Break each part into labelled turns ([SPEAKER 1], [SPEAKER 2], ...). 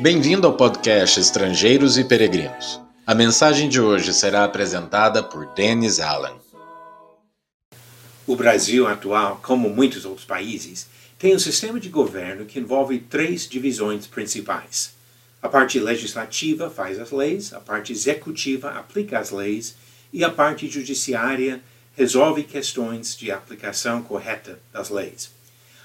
[SPEAKER 1] Bem-vindo ao podcast Estrangeiros e Peregrinos. A mensagem de hoje será apresentada por Dennis Allen.
[SPEAKER 2] O Brasil atual, como muitos outros países, tem um sistema de governo que envolve três divisões principais. A parte legislativa faz as leis, a parte executiva aplica as leis e a parte judiciária resolve questões de aplicação correta das leis.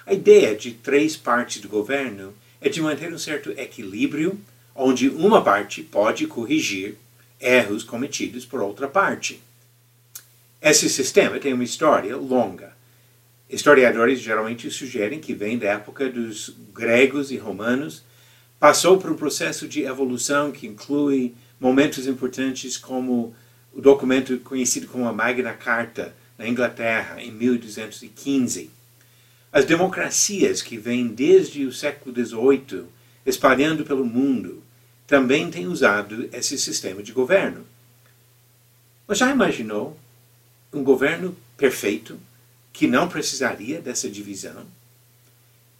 [SPEAKER 2] A ideia de três partes do governo é de manter um certo equilíbrio, onde uma parte pode corrigir erros cometidos por outra parte. Esse sistema tem uma história longa. Historiadores geralmente sugerem que vem da época dos gregos e romanos, passou por um processo de evolução que inclui momentos importantes como o documento conhecido como a Magna Carta na Inglaterra em 1215 as democracias que vêm desde o século XVIII espalhando pelo mundo também têm usado esse sistema de governo. Mas já imaginou um governo perfeito que não precisaria dessa divisão?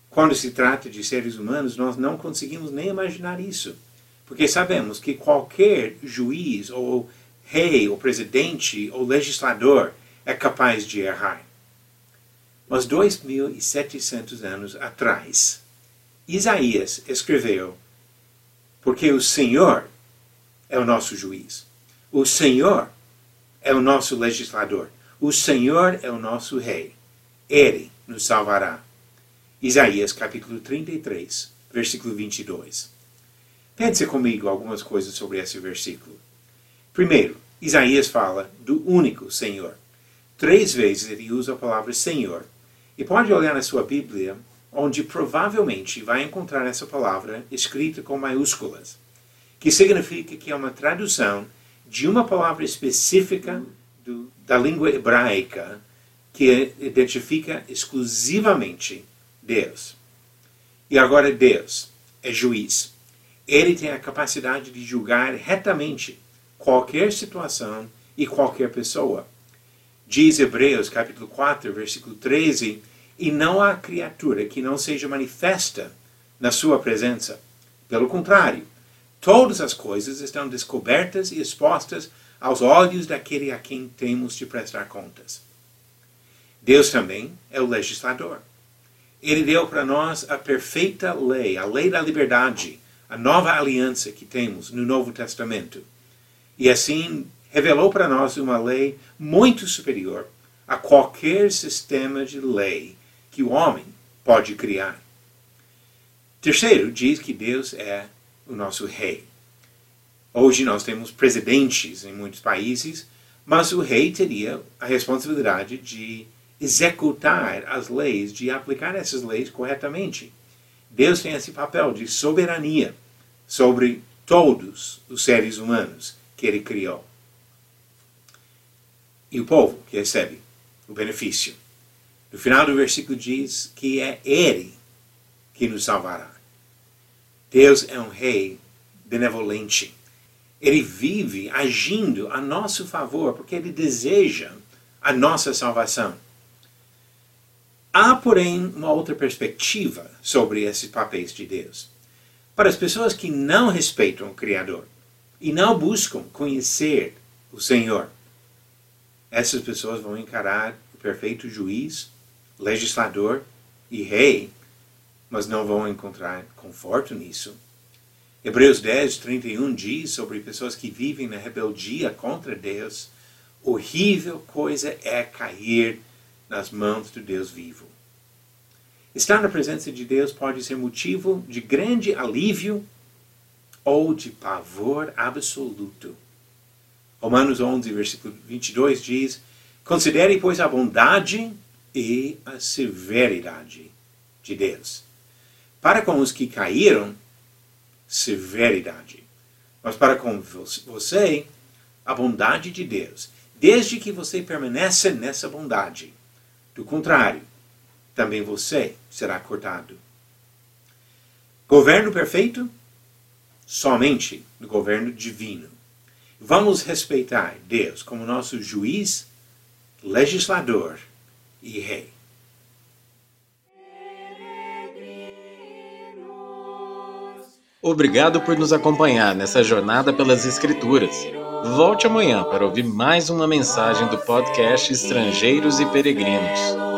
[SPEAKER 2] Quando se trata de seres humanos, nós não conseguimos nem imaginar isso, porque sabemos que qualquer juiz ou rei ou presidente ou legislador é capaz de errar. Mas 2.700 anos atrás, Isaías escreveu: Porque o Senhor é o nosso juiz, o Senhor é o nosso legislador, o Senhor é o nosso rei, ele nos salvará. Isaías capítulo 33, versículo 22. Pense comigo algumas coisas sobre esse versículo. Primeiro, Isaías fala do único Senhor. Três vezes ele usa a palavra Senhor e pode olhar na sua Bíblia, onde provavelmente vai encontrar essa palavra escrita com maiúsculas, que significa que é uma tradução de uma palavra específica do, da língua hebraica que identifica exclusivamente Deus. E agora Deus é juiz. Ele tem a capacidade de julgar retamente qualquer situação e qualquer pessoa. Diz Hebreus capítulo 4, versículo 13, e não há criatura que não seja manifesta na sua presença. Pelo contrário, todas as coisas estão descobertas e expostas aos olhos daquele a quem temos de prestar contas. Deus também é o legislador. Ele deu para nós a perfeita lei, a lei da liberdade, a nova aliança que temos no Novo Testamento. E assim revelou para nós uma lei muito superior a qualquer sistema de lei que o homem pode criar. Terceiro, diz que Deus é o nosso rei. Hoje nós temos presidentes em muitos países, mas o rei teria a responsabilidade de executar as leis, de aplicar essas leis corretamente. Deus tem esse papel de soberania sobre todos os seres humanos que ele criou e o povo que recebe o benefício. No final do versículo diz que é Ele que nos salvará. Deus é um rei benevolente. Ele vive agindo a nosso favor porque ele deseja a nossa salvação. Há, porém, uma outra perspectiva sobre esses papéis de Deus. Para as pessoas que não respeitam o Criador e não buscam conhecer o Senhor, essas pessoas vão encarar o perfeito juiz, legislador e rei, mas não vão encontrar conforto nisso. Hebreus 10, 31 diz sobre pessoas que vivem na rebeldia contra Deus: horrível coisa é cair nas mãos do Deus vivo. Estar na presença de Deus pode ser motivo de grande alívio ou de pavor absoluto. Romanos 11, versículo 22 diz: Considere, pois, a bondade e a severidade de Deus. Para com os que caíram, severidade. Mas para com você, a bondade de Deus, desde que você permaneça nessa bondade. Do contrário, também você será cortado. Governo perfeito? Somente no governo divino. Vamos respeitar Deus como nosso juiz, legislador e rei.
[SPEAKER 1] Obrigado por nos acompanhar nessa jornada pelas Escrituras. Volte amanhã para ouvir mais uma mensagem do podcast Estrangeiros e Peregrinos.